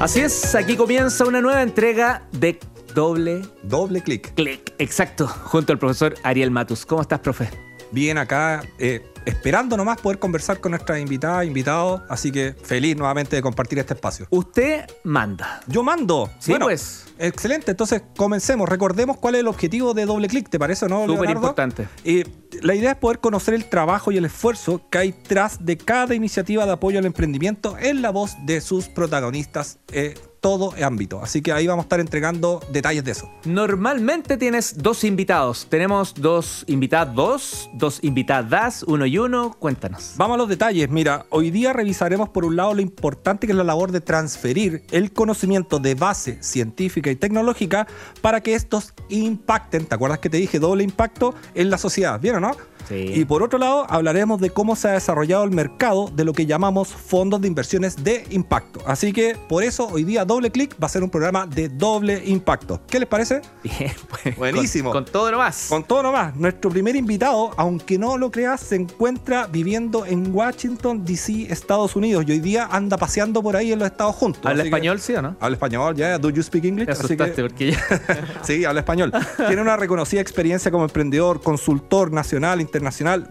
Así es, aquí comienza una nueva entrega de Doble Doble clic. Clic. Exacto, junto al profesor Ariel Matus. ¿Cómo estás, profe? Bien acá, eh, esperando nomás poder conversar con nuestra invitada, invitados, así que feliz nuevamente de compartir este espacio. Usted manda. Yo mando. Sí, pues. Excelente, entonces comencemos. Recordemos cuál es el objetivo de Doble Clic, ¿te parece o no? Súper importante. Eh, la idea es poder conocer el trabajo y el esfuerzo que hay tras de cada iniciativa de apoyo al emprendimiento en la voz de sus protagonistas en todo ámbito. Así que ahí vamos a estar entregando detalles de eso. Normalmente tienes dos invitados. Tenemos dos invitados, dos invitadas, uno y uno. Cuéntanos. Vamos a los detalles. Mira, hoy día revisaremos por un lado lo importante que es la labor de transferir el conocimiento de base científica y tecnológica para que estos impacten, ¿te acuerdas que te dije doble impacto en la sociedad? ¿Bien o no? Sí. Y por otro lado, hablaremos de cómo se ha desarrollado el mercado de lo que llamamos fondos de inversiones de impacto. Así que por eso hoy día Doble Clic va a ser un programa de doble impacto. ¿Qué les parece? Bien, pues, Buenísimo. Con, con todo nomás. Con todo nomás, nuestro primer invitado, aunque no lo creas, se encuentra viviendo en Washington, D.C., Estados Unidos. Y hoy día anda paseando por ahí en los Estados Juntos. ¿Habla que- español, sí o no? Habla español, ya. ¿Do you speak English? Te que- asustaste porque ya... sí, habla español. Tiene una reconocida experiencia como emprendedor, consultor nacional, internacional,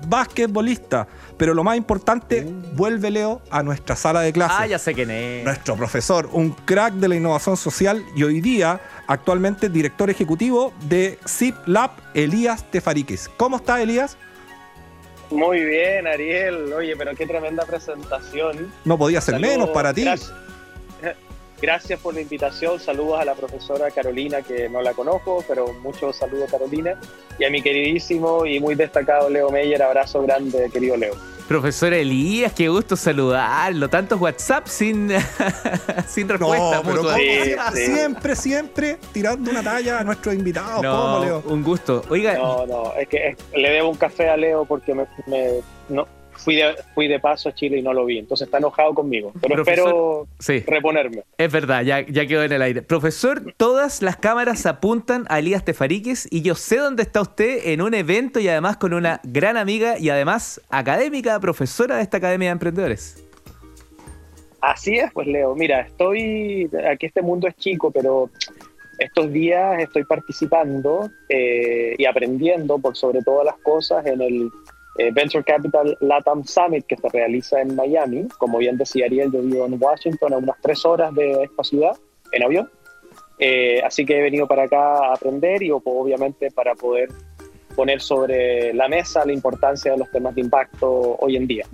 basquetbolista. Pero lo más importante, vuelve Leo a nuestra sala de clases. Uh. ah, ya sé quién es. Nuestro profesor, un crack de la innovación social y hoy día actualmente director ejecutivo de Zip Lab, Elías Tefariquis. ¿Cómo está Elías? Muy bien, Ariel. Oye, pero qué tremenda presentación. No podía ser Saludos, menos para ti. Gracias, gracias por la invitación. Saludos a la profesora Carolina, que no la conozco, pero muchos saludos, Carolina. Y a mi queridísimo y muy destacado Leo Meyer. Abrazo grande, querido Leo. Profesor Elías, qué gusto saludarlo. Tantos WhatsApp sin, sin respuesta No, pero mutua. ¿cómo? Sí, sí. siempre, siempre tirando una talla a nuestros invitados. No, ¿Cómo, Leo? un gusto. Oiga, No, no, es que es- le debo un café a Leo porque me, me- no, fui, de, fui de paso a Chile y no lo vi. Entonces está enojado conmigo. Pero Profesor- espero sí. reponerme. Es verdad, ya, ya quedó en el aire. Profesor, todas las cámaras apuntan a Elías Tefariquis y yo sé dónde está usted en un evento y además con una gran amiga y además académica, profesora de esta Academia de Emprendedores. Así es, pues Leo. Mira, estoy, aquí este mundo es chico, pero estos días estoy participando eh, y aprendiendo por sobre todas las cosas en el eh, Venture Capital Latam Summit que se realiza en Miami. Como bien decía Ariel, yo vivo en Washington, a unas tres horas de esta ciudad, en avión. Eh, así que he venido para acá a aprender y obviamente para poder poner sobre la mesa la importancia de los temas de impacto hoy en día.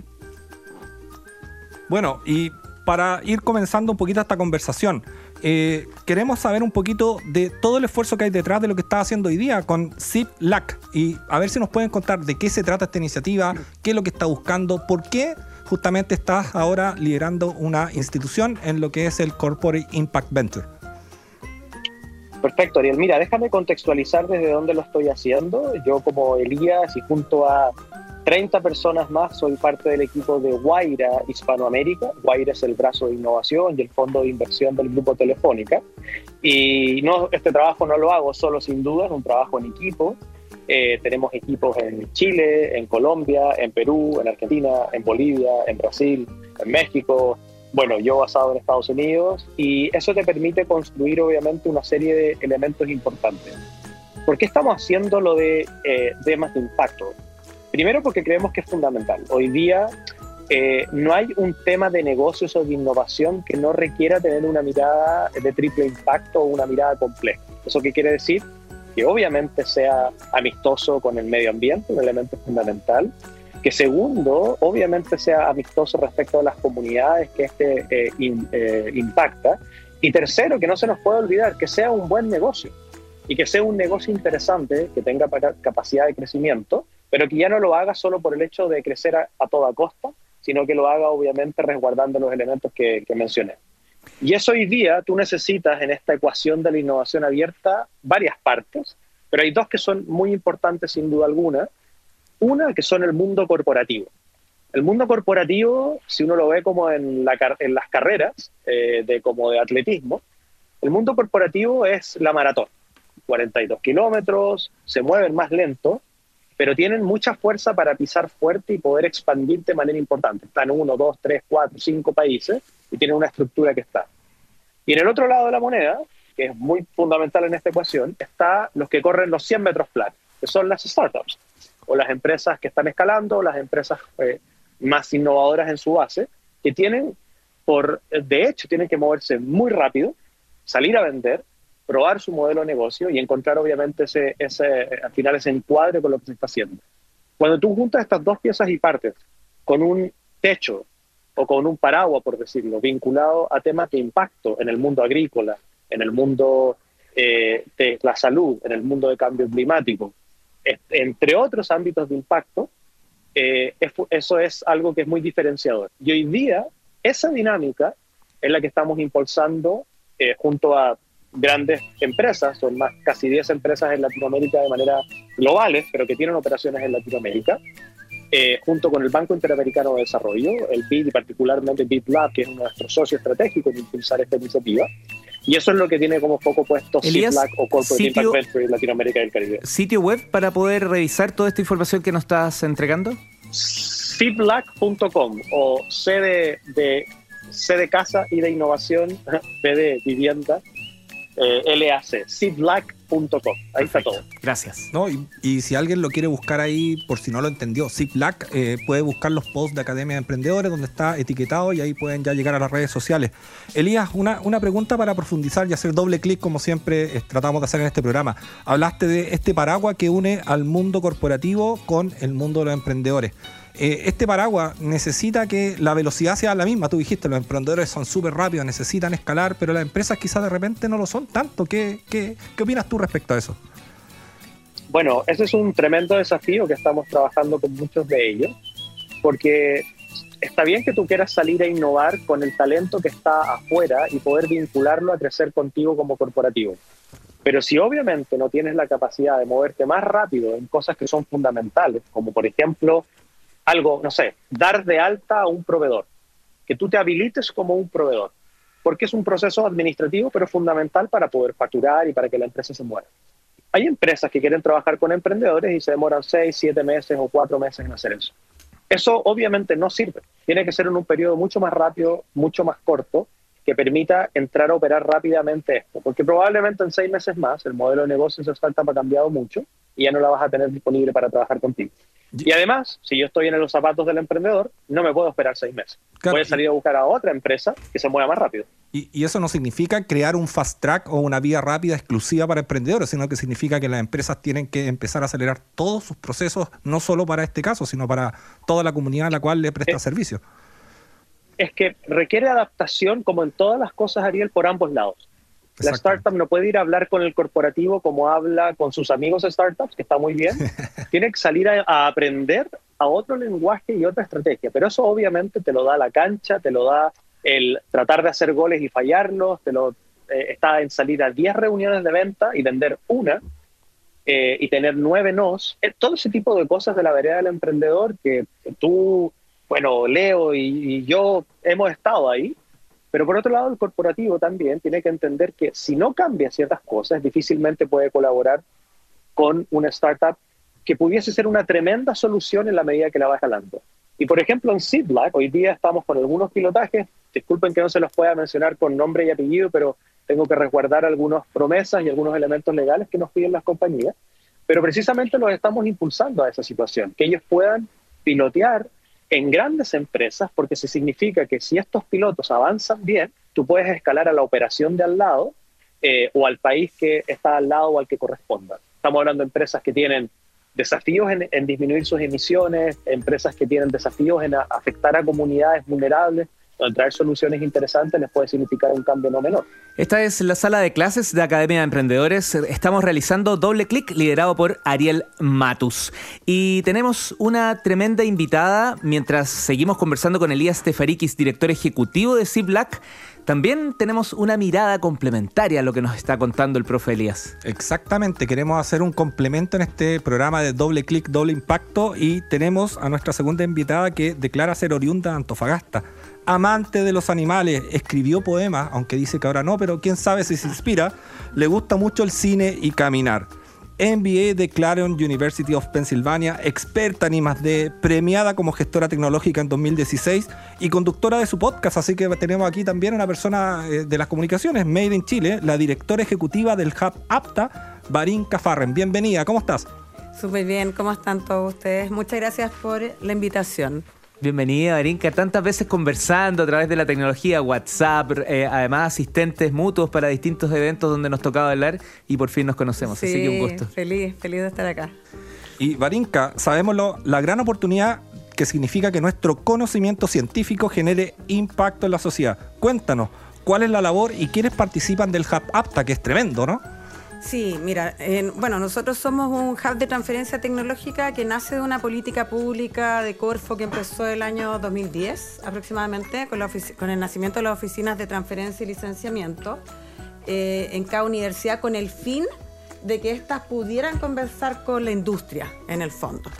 Bueno, y para ir comenzando un poquito esta conversación, eh, queremos saber un poquito de todo el esfuerzo que hay detrás de lo que está haciendo hoy día con Zip Lac y a ver si nos pueden contar de qué se trata esta iniciativa, qué es lo que está buscando, por qué justamente estás ahora liderando una institución en lo que es el Corporate Impact Venture. Perfecto, Ariel. Mira, déjame contextualizar desde dónde lo estoy haciendo. Yo como Elías y junto a 30 personas más soy parte del equipo de Guaira Hispanoamérica. Guaira es el brazo de innovación y el fondo de inversión del grupo Telefónica. Y este trabajo no lo hago solo sin duda, es un trabajo en equipo. Eh, tenemos equipos en Chile, en Colombia, en Perú, en Argentina, en Bolivia, en Brasil, en México, bueno, yo basado en Estados Unidos, y eso te permite construir obviamente una serie de elementos importantes. ¿Por qué estamos haciendo lo de eh, temas de impacto? Primero porque creemos que es fundamental. Hoy día eh, no hay un tema de negocios o de innovación que no requiera tener una mirada de triple impacto o una mirada compleja. ¿Eso qué quiere decir? Que obviamente sea amistoso con el medio ambiente, un elemento fundamental, que segundo, obviamente sea amistoso respecto a las comunidades que este eh, eh, impacta, y tercero, que no se nos puede olvidar, que sea un buen negocio, y que sea un negocio interesante, que tenga capacidad de crecimiento, pero que ya no lo haga solo por el hecho de crecer a, a toda costa, sino que lo haga obviamente resguardando los elementos que, que mencioné. Y eso hoy día tú necesitas en esta ecuación de la innovación abierta varias partes, pero hay dos que son muy importantes sin duda alguna. Una que son el mundo corporativo. El mundo corporativo, si uno lo ve como en, la en las carreras eh, de, como de atletismo, el mundo corporativo es la maratón. 42 kilómetros, se mueven más lento, pero tienen mucha fuerza para pisar fuerte y poder expandir de manera importante. Están uno, dos, tres, cuatro, cinco países y tienen una estructura que está. Y en el otro lado de la moneda, que es muy fundamental en esta ecuación, está los que corren los 100 metros planos, que son las startups, o las empresas que están escalando, o las empresas eh, más innovadoras en su base, que tienen, por, de hecho, tienen que moverse muy rápido, salir a vender, probar su modelo de negocio y encontrar obviamente ese, ese, al final ese encuadre con lo que se está haciendo. Cuando tú juntas estas dos piezas y partes con un techo o con un paraguas, por decirlo, vinculado a temas de impacto en el mundo agrícola, en el mundo eh, de la salud, en el mundo de cambio climático, entre otros ámbitos de impacto, eh, eso es algo que es muy diferenciador. Y hoy día, esa dinámica es la que estamos impulsando eh, junto a grandes empresas, son más casi 10 empresas en Latinoamérica de manera globales, pero que tienen operaciones en Latinoamérica, eh, junto con el Banco Interamericano de Desarrollo, el BID y particularmente BID que es uno de nuestros socios estratégicos de impulsar esta iniciativa. Y eso es lo que tiene como foco puesto CIPLAC o Corporate Impact Venture en Latinoamérica y el Caribe. ¿Sitio web para poder revisar toda esta información que nos estás entregando? CIPLAC.com o C de, C de casa y de innovación, B de vivienda, eh, LAC, ziplag.com. Ahí está todo. Gracias. No, y, si alguien lo quiere buscar ahí, por si no lo entendió, Ziplag, eh, puede buscar los posts de Academia de Emprendedores donde está etiquetado y ahí pueden ya llegar a las redes sociales. Elías, una, una pregunta para profundizar y hacer doble clic como siempre eh, tratamos de hacer en este programa. Hablaste de este paraguas que une al mundo corporativo con el mundo de los emprendedores. Eh, este paraguas necesita que la velocidad sea la misma. Tú dijiste, los emprendedores son súper rápidos, necesitan escalar, pero las empresas quizás de repente no lo son tanto. ¿Qué, qué, qué opinas tú respecto a eso? Bueno, ese es un tremendo desafío que estamos trabajando con muchos de ellos, porque está bien que tú quieras salir a innovar con el talento que está afuera y poder vincularlo a crecer contigo como corporativo. Pero si obviamente no tienes la capacidad de moverte más rápido en cosas que son fundamentales, como por ejemplo algo, no sé, dar de alta a un proveedor, que tú te habilites como un proveedor, porque es un proceso administrativo, pero fundamental para poder facturar y para que la empresa se mueva. Hay empresas que quieren trabajar con emprendedores y se demoran seis, siete meses o cuatro meses en hacer eso. Eso obviamente no sirve. Tiene que ser en un periodo mucho más rápido, mucho más corto, que permita entrar a operar rápidamente esto. Porque probablemente en seis meses más el modelo de negocio esa startup ha cambiado mucho y ya no la vas a tener disponible para trabajar contigo. Y además, si yo estoy en los zapatos del emprendedor, no me puedo esperar seis meses. Voy a salir a buscar a otra empresa que se mueva más rápido. Y, eso no significa crear un fast track o una vía rápida exclusiva para emprendedores, sino que significa que las empresas tienen que empezar a acelerar todos sus procesos, no solo para este caso, sino para toda la comunidad a la cual le presta servicio. Es que requiere adaptación, como en todas las cosas, Ariel, por ambos lados. La startup no puede ir a hablar con el corporativo como habla con sus amigos startups, que está muy bien. Tiene que salir a, aprender a otro lenguaje y otra estrategia. Pero eso obviamente te lo da la cancha, te lo da el tratar de hacer goles y fallarlos, te lo eh, está en salir a 10 reuniones de venta y vender una eh, y tener nueve nos. Eh, todo ese tipo de cosas de la vereda del emprendedor que tú, bueno, Leo y yo hemos estado ahí pero por otro lado, el corporativo también tiene que entender que si no cambia ciertas cosas, difícilmente puede colaborar con una startup que pudiese ser una tremenda solución en la medida que la va jalando. Y por ejemplo, en Seedlack, hoy día estamos con algunos pilotajes, disculpen que no se los pueda mencionar con nombre y apellido, pero tengo que resguardar algunas promesas y algunos elementos legales que nos piden las compañías, pero precisamente los estamos impulsando a esa situación, que ellos puedan pilotear en grandes empresas porque se significa que si estos pilotos avanzan bien, tú puedes escalar a la operación de al lado eh, o al país que está al lado o al que corresponda. Estamos hablando de empresas que tienen desafíos en disminuir sus emisiones, empresas que tienen desafíos en afectar a comunidades vulnerables, traer soluciones interesantes les puede significar un cambio no menor. Esta es la sala de clases de Academia de Emprendedores. Estamos realizando Doble Clic, liderado por Ariel Matus. Y tenemos una tremenda invitada mientras seguimos conversando con Elías Tefarikis, director ejecutivo de Ziplac. También tenemos una mirada complementaria a lo que nos está contando el profe Elías. Exactamente, queremos hacer un complemento en este programa de doble clic, doble impacto y tenemos a nuestra segunda invitada que declara ser oriunda de Antofagasta amante de los animales, escribió poemas, aunque dice que ahora no, pero quién sabe si se inspira, le gusta mucho el cine y caminar. MBA de Clarion University of Pennsylvania, experta en I+D, premiada como gestora tecnológica en 2016 y conductora de su podcast. Así que tenemos aquí también una persona eh, de las comunicaciones, Made in Chile, la directora ejecutiva del Hub APTA, Barin Cafarren. Bienvenida, ¿cómo estás? Súper bien, ¿cómo están todos ustedes? Muchas gracias por la invitación. Bienvenida, Barinka. Tantas veces conversando a través de la tecnología, WhatsApp, eh, además asistentes mutuos para distintos eventos donde nos tocaba hablar y por fin nos conocemos. así que un gusto. Feliz, feliz de estar acá. Y Barinka, sabemos la gran oportunidad que significa que nuestro conocimiento científico genere impacto en la sociedad. Cuéntanos, ¿cuál es la labor y quiénes participan del Hub APTA, que es tremendo, ¿no? Sí, mira, bueno, nosotros somos un hub de transferencia tecnológica que nace de una política pública de Corfo que empezó el año 2010 aproximadamente, con, con el nacimiento de las oficinas de transferencia y licenciamiento eh, en cada universidad con el fin de que éstas pudieran conversar con la industria en el fondo.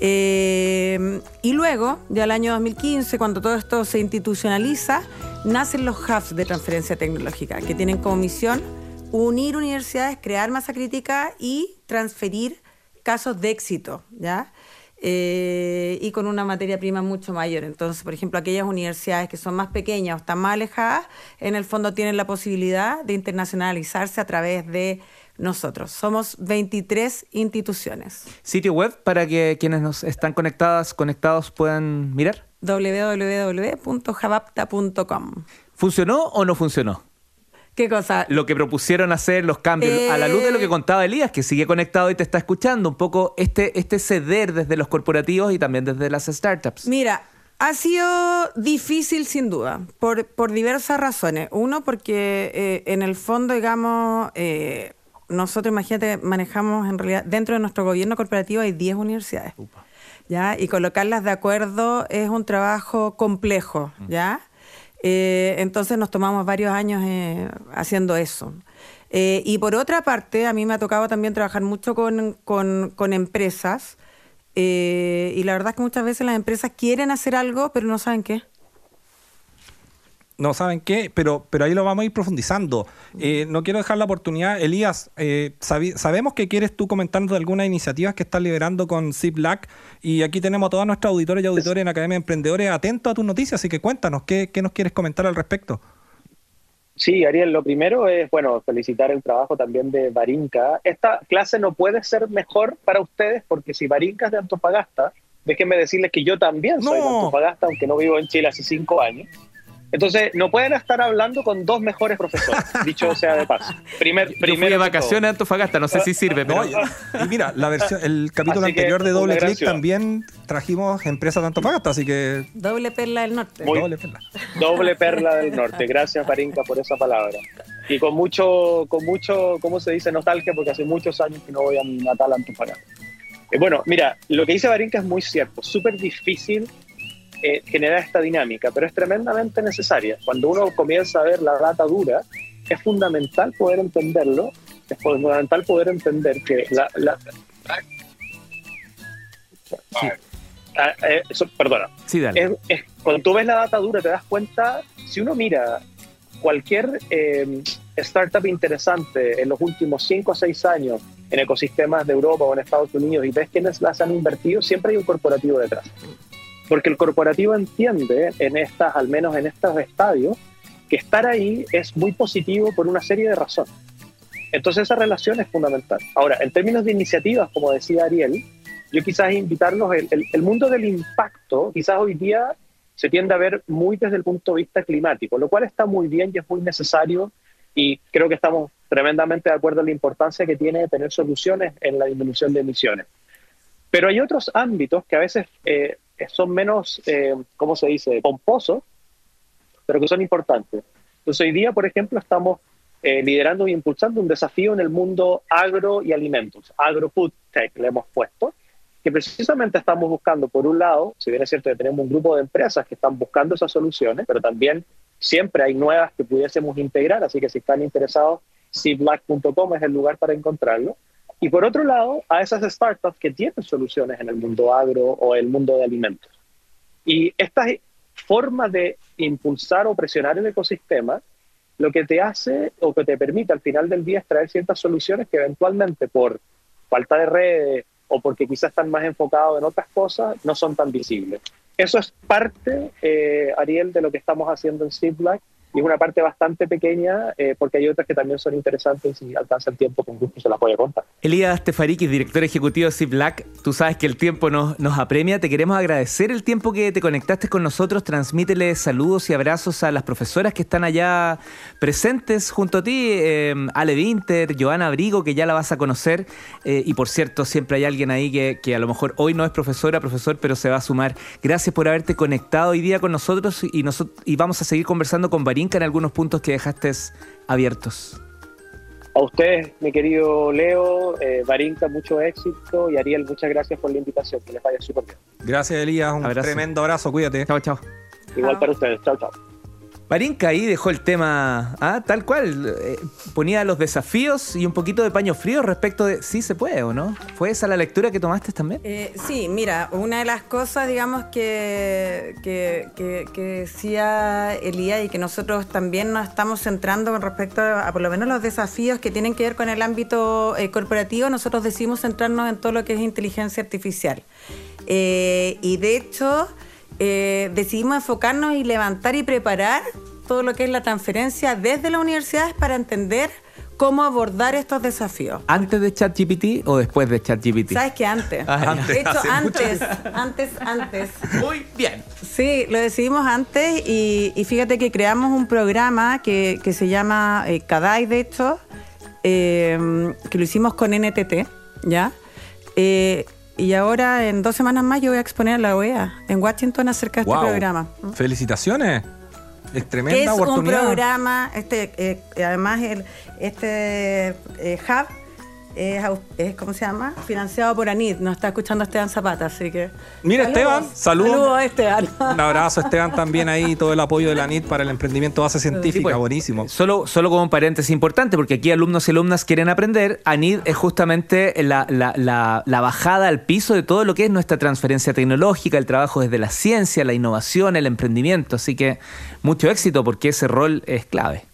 Eh, y luego, ya el año 2015, cuando todo esto se institucionaliza, nacen los hubs de transferencia tecnológica, que tienen como misión unir universidades, crear masa crítica y transferir casos de éxito, ¿ya? Eh, y con una materia prima mucho mayor. Entonces, por ejemplo, aquellas universidades que son más pequeñas o están más alejadas, en el fondo tienen la posibilidad de internacionalizarse a través de nosotros. Somos 23 instituciones. ¿Sitio web para que quienes nos están conectadas, conectados puedan mirar? www.javapta.com. ¿Funcionó o no funcionó? ¿Qué cosa? Lo que propusieron hacer los cambios, a la luz de lo que eh, contaba Elías, que sigue conectado y te está escuchando, un poco este, este ceder desde los corporativos y también desde las startups. Mira, ha sido difícil sin duda, por, por diversas razones. Uno, porque eh, en el fondo, digamos, eh, nosotros, imagínate, manejamos en realidad, dentro de nuestro gobierno corporativo hay 10 universidades. ¿Ya? Y colocarlas de acuerdo es un trabajo complejo, ¿ya? Eh, entonces nos tomamos varios años eh, haciendo eso. Eh, y por otra parte, a mí me ha tocado también trabajar mucho con, con empresas. y la verdad es que muchas veces las empresas quieren hacer algo, pero no saben qué no saben qué, pero, pero ahí lo vamos a ir profundizando. Eh, no quiero dejar la oportunidad, Elías, eh, sabemos que quieres tú comentarnos de algunas iniciativas que estás liderando con ZipLac y aquí tenemos a todos nuestros auditores y auditores en Academia de Emprendedores atentos a tus noticias, así que cuéntanos, ¿qué, nos quieres comentar al respecto? Sí, Ariel, lo primero es, bueno, felicitar el trabajo también de Barinca. Esta clase no puede ser mejor para ustedes porque si Barinca es de Antofagasta, déjenme decirles que yo también soy de Antofagasta, aunque no vivo en Chile hace cinco años. Entonces, no pueden estar hablando con dos mejores profesores, dicho sea de paso. Primer, Yo fui de vacaciones a Antofagasta, no sé si sirve, pero... y mira, la versión, el capítulo anterior de Doble Click también trajimos empresas de Antofagasta, así que... Doble Perla del Norte. doble Perla. Doble Perla del Norte. Gracias, Farinka, por esa palabra. Y con mucho, con mucho, ¿cómo se dice? Nostalgia, porque hace muchos años que no voy a mi natal Antofagasta. Eh, bueno, mira, lo que dice Barinka es muy cierto. Súper difícil generar esta dinámica, pero es tremendamente necesaria. Cuando uno comienza a ver la data dura, es fundamental poder entenderlo, es fundamental poder entender que la... Perdona. Sí, dale. cuando tú ves la data dura te das cuenta, si uno mira cualquier eh, startup interesante en los últimos 5 o 6 años en ecosistemas de Europa o en Estados Unidos y ves quiénes las han invertido, siempre hay un corporativo detrás. Porque el corporativo entiende, en estas, al menos en estos estadios, que estar ahí es muy positivo por una serie de razones. Entonces esa relación es fundamental. Ahora, en términos de iniciativas, como decía Ariel, yo quizás invitarlos, el, el, mundo del impacto, quizás hoy día se tiende a ver muy desde el punto de vista climático, lo cual está muy bien y es muy necesario y creo que estamos tremendamente de acuerdo en la importancia que tiene tener soluciones en la disminución de emisiones. Pero hay otros ámbitos que a veces eh, son menos, eh, ¿cómo se dice?, pomposos, pero que son importantes. Entonces hoy día, por ejemplo, estamos eh, liderando y impulsando un desafío en el mundo agro y alimentos, agro-food tech le hemos puesto, que precisamente estamos buscando, por un lado, si bien es cierto que tenemos un grupo de empresas que están buscando esas soluciones, pero también siempre hay nuevas que pudiésemos integrar, así que si están interesados, cblack.com es el lugar para encontrarlo. Y por otro lado, a esas startups que tienen soluciones en el mundo agro o el mundo de alimentos. Y esta forma de impulsar o presionar el ecosistema, lo que te hace o que te permite al final del día es traer ciertas soluciones que eventualmente por falta de redes o porque quizás están más enfocados en otras cosas, no son tan visibles. Eso es parte, eh, Ariel, de lo que estamos haciendo en Black y es una parte bastante pequeña eh, porque hay otras que también son interesantes y alcanza el tiempo con gusto se las voy a contar. Elías Tefarikis, director ejecutivo de Black, tú sabes que el tiempo nos, apremia, te queremos agradecer el tiempo que te conectaste con nosotros, transmítele saludos y abrazos a las profesoras que están allá presentes junto a ti, eh, Ale Winter, Joana Abrigo, que ya la vas a conocer eh, y por cierto siempre hay alguien ahí que, a lo mejor hoy no es profesora, profesor, pero se va a sumar. Gracias por haberte conectado hoy día con nosotros y, nosotros, y vamos a seguir conversando con Barín en algunos puntos que dejaste abiertos. A ustedes, mi querido Leo, eh, Barinca, mucho éxito y Ariel, muchas gracias por la invitación, que les vaya súper bien. Gracias, Elías, un tremendo abrazo, cuídate. Chao, chao. Igual para ustedes, chao, chao. Marinka ahí dejó el tema ah, tal cual. Eh, ponía los desafíos y un poquito de paño frío respecto de si se puede o no. ¿Fue esa la lectura que tomaste también? Eh, sí, mira, una de las cosas, digamos, que, que, decía Elías y que nosotros también nos estamos centrando con respecto a, por lo menos los desafíos que tienen que ver con el ámbito eh, corporativo, nosotros decidimos centrarnos en todo lo que es inteligencia artificial. y de hecho eh, decidimos enfocarnos y levantar y preparar todo lo que es la transferencia desde las universidades para entender cómo abordar estos desafíos. ¿Antes de ChatGPT o después de ChatGPT? Sabes que antes. Ah, de hecho, antes, antes, antes. Muy bien. Sí, lo decidimos antes y, fíjate que creamos un programa que, se llama eh, CADAI, de hecho, eh, que lo hicimos con NTT, ¿ya? Eh, y ahora, en dos semanas más, yo voy a exponer a la OEA en Washington acerca de este programa. ¡Felicitaciones! Es tremenda es oportunidad. un programa, este, eh, además, el, este eh, hub es, ¿cómo se llama? Financiado por ANID. Nos está escuchando Esteban Zapata, así que. Mira, Esteban, saludos. Saludos, Esteban. Un abrazo, Esteban, también ahí, todo el apoyo de la ANID para el emprendimiento base científica, pues, buenísimo. Solo, solo como un paréntesis importante, porque aquí alumnos y alumnas quieren aprender. ANID es justamente la, la bajada al piso de todo lo que es nuestra transferencia tecnológica, el trabajo desde la ciencia, la innovación, el emprendimiento. Así que mucho éxito, porque ese rol es clave.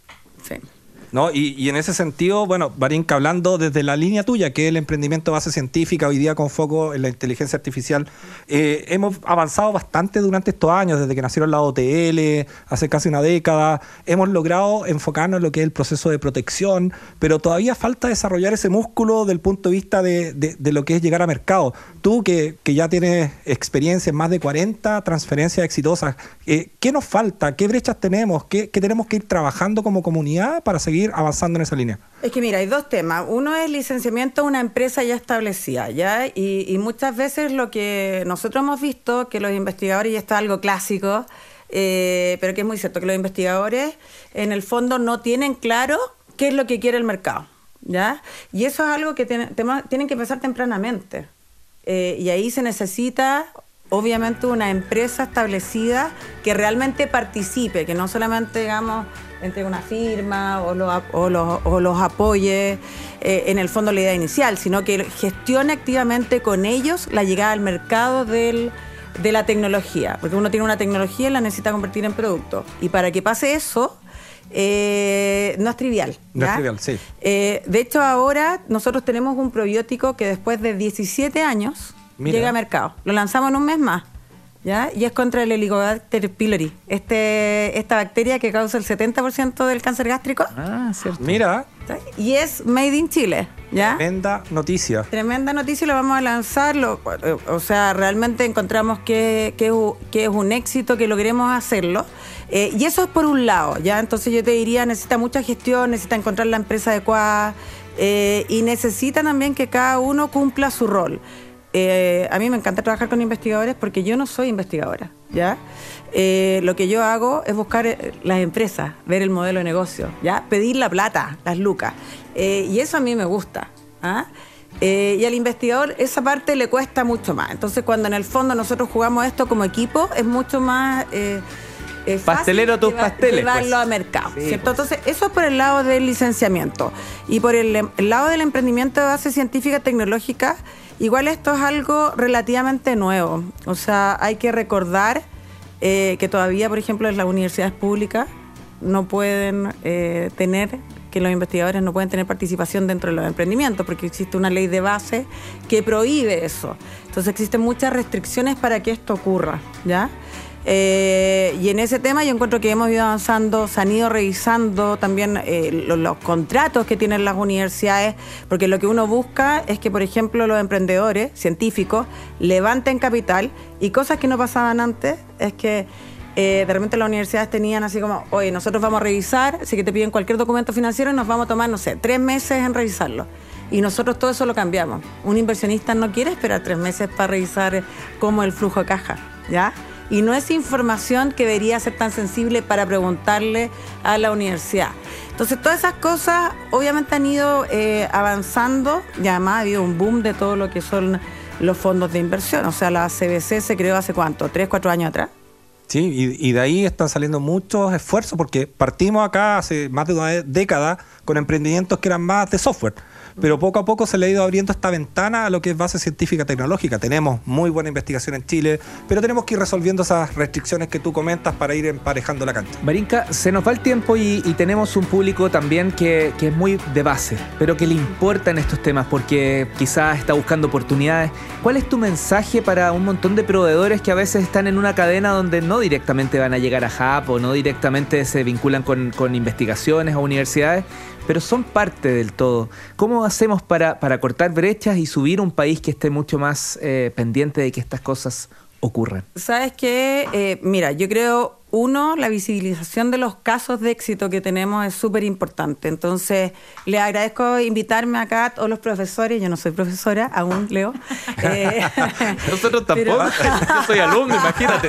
¿No? Y, en ese sentido, bueno, Barinka, hablando desde la línea tuya, que es el emprendimiento base científica, hoy día con foco en la inteligencia artificial, eh, hemos avanzado bastante durante estos años, desde que nacieron la OTL, hace casi una década, hemos logrado enfocarnos en lo que es el proceso de protección, pero todavía falta desarrollar ese músculo del punto de vista de, de, lo que es llegar a mercado. Tú que, que, ya tienes experiencia en más de 40 transferencias exitosas, eh, ¿qué nos falta? ¿Qué brechas tenemos? ¿Qué, ¿Qué tenemos que ir trabajando como comunidad para seguir avanzando en esa línea? Es que mira, hay dos temas. Uno es licenciamiento de una empresa ya establecida, ¿ya? Y, muchas veces lo que nosotros hemos visto, que los investigadores, y esto es algo clásico, eh, pero que es muy cierto, que los investigadores en el fondo no tienen claro qué es lo que quiere el mercado, ¿ya? Y eso es algo que tienen que empezar tempranamente. Eh, y ahí se necesita obviamente una empresa establecida que realmente participe, que no solamente, digamos, entre una firma o, los apoye eh, en el fondo la idea inicial, sino que gestione activamente con ellos la llegada al mercado de la tecnología, porque uno tiene una tecnología y la necesita convertir en producto. Y para que pase eso, eh, no es trivial. No es trivial, sí. Eh, de hecho, ahora nosotros tenemos un probiótico que después de 17 años llega a mercado. Lo lanzamos en un mes más. ¿ya? Y es contra el Helicobacter pylori, este, esta bacteria que causa el 70% del cáncer gástrico. Ah, cierto. Mira. Y es made in Chile, ¿ya? Tremenda noticia. Tremenda noticia, lo vamos a lanzar. o sea, realmente encontramos que, que, es un éxito, que logremos hacerlo. Eh, y eso es por un lado, ¿ya? Entonces yo te diría, necesita mucha gestión, necesita encontrar la empresa adecuada eh, y necesita también que cada uno cumpla su rol. Eh, a mí me encanta trabajar con investigadores porque yo no soy investigadora, ¿ya? Eh, lo que yo hago es buscar eh, las empresas, ver el modelo de negocio, ¿ya? Pedir la plata, las lucas. y eso a mí me gusta. ¿ah? y al investigador esa parte le cuesta mucho más. Entonces, cuando en el fondo nosotros jugamos esto como equipo, es mucho más... Pastelero tus pasteles. Llevarlo pues. a mercado, ¿cierto? Entonces, eso es por el lado del licenciamiento. Y por el, el lado del emprendimiento de base científica tecnológica, Igual esto es algo relativamente nuevo. O sea, hay que recordar eh, que todavía, por ejemplo, en las universidades públicas no pueden eh, tener que los investigadores no pueden tener participación dentro de los emprendimientos, porque existe una ley de base que prohíbe eso. Entonces existen muchas restricciones para que esto ocurra, ¿ya? Eh, y en ese tema yo encuentro que hemos ido avanzando, se han ido revisando también eh, los, contratos que tienen las universidades, porque lo que uno busca es que, por ejemplo, los emprendedores científicos levanten capital y cosas que no pasaban antes es que eh, de repente las universidades tenían así como, oye, nosotros vamos a revisar, así que te piden cualquier documento financiero y nos vamos a tomar, no sé, tres meses en revisarlo. Y nosotros todo eso lo cambiamos. Un inversionista no quiere esperar tres meses para revisar cómo el flujo de caja, ¿ya? Y no es información que debería ser tan sensible para preguntarle a la universidad. Entonces, todas esas cosas obviamente han ido eh, avanzando y además ha habido un boom de todo lo que son los fondos de inversión. O sea, la CBC se creó hace cuánto, tres, cuatro años atrás. Sí, y, y, de ahí están saliendo muchos esfuerzos porque partimos acá hace más de una década con emprendimientos que eran más de software pero poco a poco se le ha ido abriendo esta ventana a lo que es base científica tecnológica. Tenemos muy buena investigación en Chile, pero tenemos que ir resolviendo esas restricciones que tú comentas para ir emparejando la cancha. Marinka, se nos va el tiempo y, y tenemos un público también que, que, es muy de base, pero que le importa en estos temas porque quizás está buscando oportunidades. ¿Cuál es tu mensaje para un montón de proveedores que a veces están en una cadena donde no directamente van a llegar a HAP o no directamente se vinculan con, con investigaciones o universidades? Pero son parte del todo. ¿Cómo hacemos para, para cortar brechas y subir un país que esté mucho más eh, pendiente de que estas cosas ocurran? Sabes que, eh, mira, yo creo uno, la visibilización de los casos de éxito que tenemos es súper importante. Entonces, le agradezco invitarme acá a todos los profesores. Yo no soy profesora, aún leo. Eh, Nosotros tampoco. Pero... Yo soy alumno, imagínate.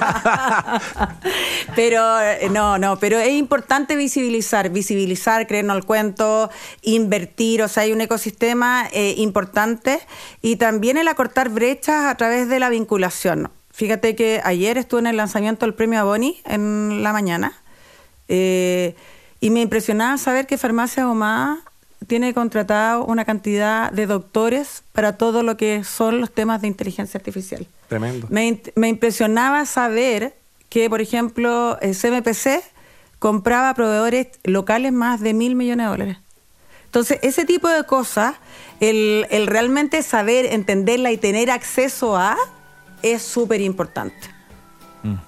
pero, eh, no, no, pero es importante visibilizar, visibilizar, creernos el cuento, invertir. O sea, hay un ecosistema eh, importante y también el acortar brechas a través de la vinculación. Fíjate que ayer estuve en el lanzamiento del premio Aboni en la mañana eh, y me impresionaba saber que Farmacia Omar tiene contratado una cantidad de doctores para todo lo que son los temas de inteligencia artificial. Tremendo. Me, me impresionaba saber que, por ejemplo, CMPC compraba proveedores locales más de mil millones de dólares. Entonces, ese tipo de cosas, el, el realmente saber, entenderla y tener acceso a, es súper importante.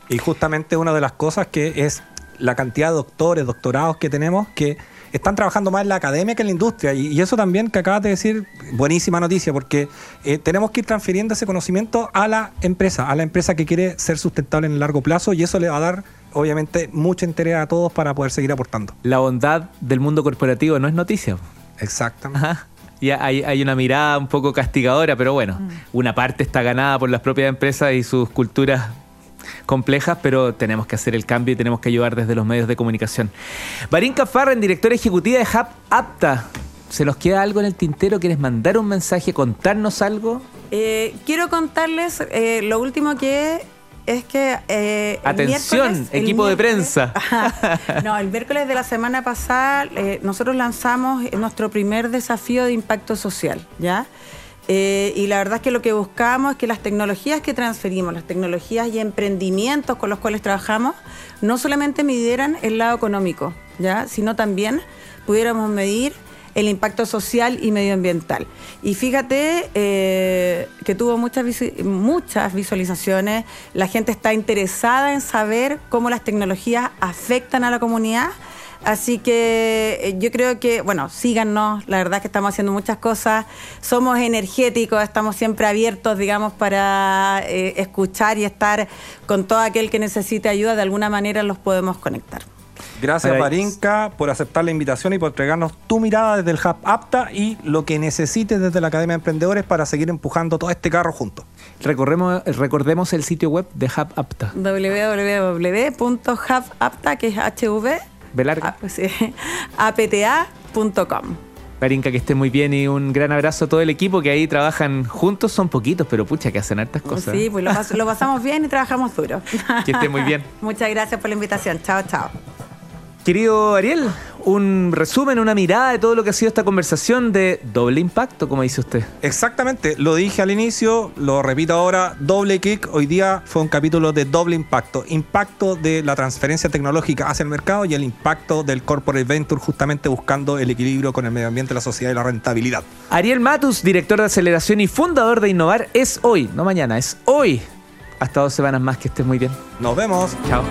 Y justamente una de las cosas que es la cantidad de doctores, doctorados que tenemos que están trabajando más en la academia que en la industria. Y, y eso también que acabas de decir, buenísima noticia, porque eh, tenemos que ir transfiriendo ese conocimiento a la empresa, a la empresa que quiere ser sustentable en el largo plazo y eso le va a dar obviamente mucho interés a todos para poder seguir aportando. La bondad del mundo corporativo no es noticia. Exactamente. Ajá. Y hay, hay, una mirada un poco castigadora, pero bueno, mm. una parte está ganada por las propias empresas y sus culturas complejas, pero tenemos que hacer el cambio y tenemos que ayudar desde los medios de comunicación. Barinka Farren, directora ejecutiva de Hub Apta. ¿Se nos queda algo en el tintero? ¿Quieres mandar un mensaje, contarnos algo? Eh, quiero contarles eh, lo último que es que. Eh, Atención, equipo de prensa. no, el miércoles de la semana pasada eh, nosotros lanzamos nuestro primer desafío de impacto social, ¿ya? Eh, y la verdad es que lo que buscamos es que las tecnologías que transferimos, las tecnologías y emprendimientos con los cuales trabajamos, no solamente midieran el lado económico, ¿ya? sino también pudiéramos medir el impacto social y medioambiental. Y fíjate eh, que tuvo muchas, muchas visualizaciones, la gente está interesada en saber cómo las tecnologías afectan a la comunidad. Así que eh, yo creo que, bueno, síganos, la verdad es que estamos haciendo muchas cosas, somos energéticos, estamos siempre abiertos, digamos, para eh, escuchar y estar con todo aquel que necesite ayuda, de alguna manera los podemos conectar. Gracias, Marinka, por aceptar la invitación y por entregarnos tu mirada desde el Hub APTA y lo que necesites desde la Academia de Emprendedores para seguir empujando todo este carro juntos. Recordemos, recordemos el sitio web de Hub APTA. www.hubapta, que es HV, Belarga. pues, sí, apta.com. Marinka, que esté muy bien y un gran abrazo a todo el equipo que ahí trabajan juntos. Son poquitos, pero pucha, que hacen hartas cosas. Sí, pues lo, pas lo pasamos bien y trabajamos duro. Que esté muy bien. Muchas gracias por la invitación. Chao, chao. Querido Ariel, un resumen, una mirada de todo lo que ha sido esta conversación de doble impacto, como dice usted. Exactamente, lo dije al inicio, lo repito ahora, doble kick, hoy día fue un capítulo de doble impacto, impacto de la transferencia tecnológica hacia el mercado y el impacto del corporate venture justamente buscando el equilibrio con el medio ambiente, la sociedad y la rentabilidad. Ariel Matus, director de aceleración y fundador de Innovar, es hoy, no mañana, es hoy. Hasta dos semanas más, que estés muy bien. Nos vemos. Chao.